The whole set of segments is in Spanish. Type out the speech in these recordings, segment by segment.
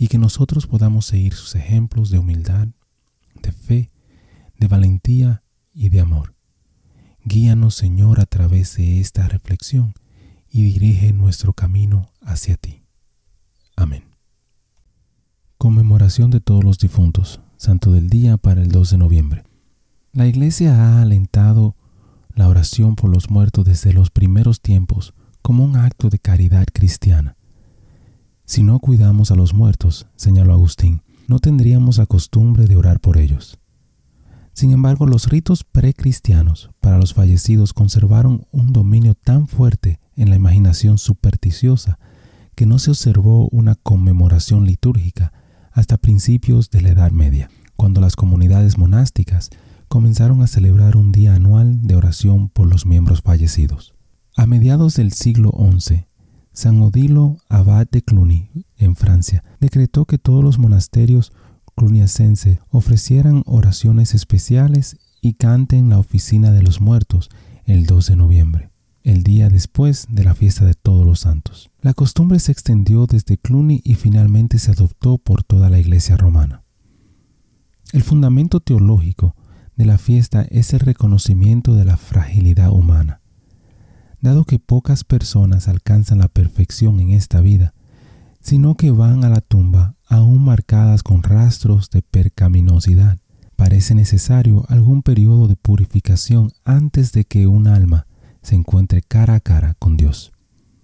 y que nosotros podamos seguir sus ejemplos de humildad, de fe, de valentía y de amor. Guíanos, Señor, a través de esta reflexión y dirige nuestro camino hacia ti. Amén. Conmemoración de todos los difuntos, Santo del Día para el 2 de noviembre. La Iglesia ha alentado la oración por los muertos desde los primeros tiempos como un acto de caridad cristiana. Si no cuidamos a los muertos, señaló Agustín, no tendríamos la costumbre de orar por ellos. Sin embargo, los ritos precristianos para los fallecidos conservaron un dominio tan fuerte en la imaginación supersticiosa que no se observó una conmemoración litúrgica hasta principios de la Edad Media, cuando las comunidades monásticas comenzaron a celebrar un día anual de oración por los miembros fallecidos. A mediados del siglo XI, San Odilo Abad de Cluny, en Francia, decretó que todos los monasterios cluniacenses ofrecieran oraciones especiales y canten la oficina de los muertos el 2 de noviembre, el día después de la fiesta de todos los santos. La costumbre se extendió desde Cluny y finalmente se adoptó por toda la Iglesia romana. El fundamento teológico de la fiesta es el reconocimiento de la fragilidad humana dado que pocas personas alcanzan la perfección en esta vida, sino que van a la tumba aún marcadas con rastros de percaminosidad. Parece necesario algún periodo de purificación antes de que un alma se encuentre cara a cara con Dios.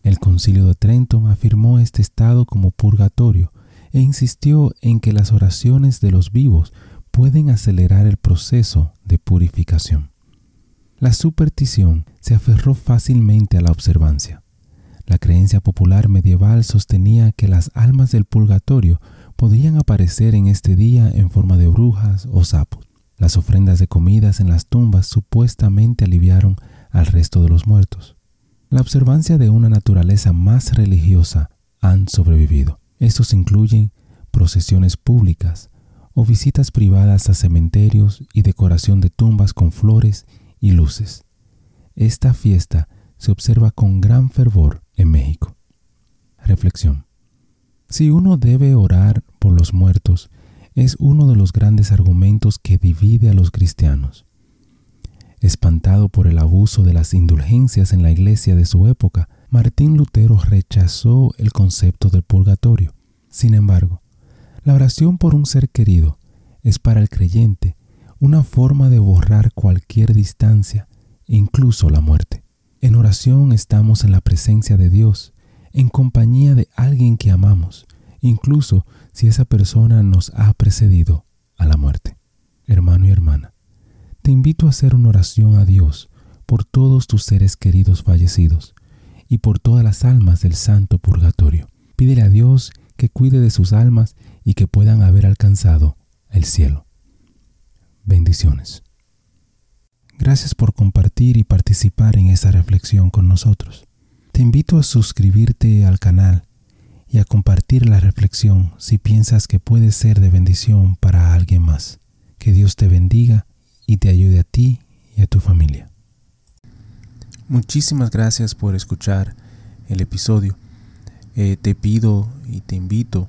El concilio de Trento afirmó este estado como purgatorio e insistió en que las oraciones de los vivos pueden acelerar el proceso de purificación. La superstición se aferró fácilmente a la observancia. La creencia popular medieval sostenía que las almas del purgatorio podían aparecer en este día en forma de brujas o sapos. Las ofrendas de comidas en las tumbas supuestamente aliviaron al resto de los muertos. La observancia de una naturaleza más religiosa han sobrevivido. Estos incluyen procesiones públicas o visitas privadas a cementerios y decoración de tumbas con flores y luces. Esta fiesta se observa con gran fervor en México. Reflexión. Si uno debe orar por los muertos, es uno de los grandes argumentos que divide a los cristianos. Espantado por el abuso de las indulgencias en la iglesia de su época, Martín Lutero rechazó el concepto del purgatorio. Sin embargo, la oración por un ser querido es para el creyente una forma de borrar cualquier distancia, incluso la muerte. En oración estamos en la presencia de Dios, en compañía de alguien que amamos, incluso si esa persona nos ha precedido a la muerte. Hermano y hermana, te invito a hacer una oración a Dios por todos tus seres queridos fallecidos y por todas las almas del santo purgatorio. Pídele a Dios que cuide de sus almas y que puedan haber alcanzado el cielo. Bendiciones. Gracias por compartir y participar en esta reflexión con nosotros. Te invito a suscribirte al canal y a compartir la reflexión si piensas que puede ser de bendición para alguien más. Que Dios te bendiga y te ayude a ti y a tu familia. Muchísimas gracias por escuchar el episodio. Eh, te pido y te invito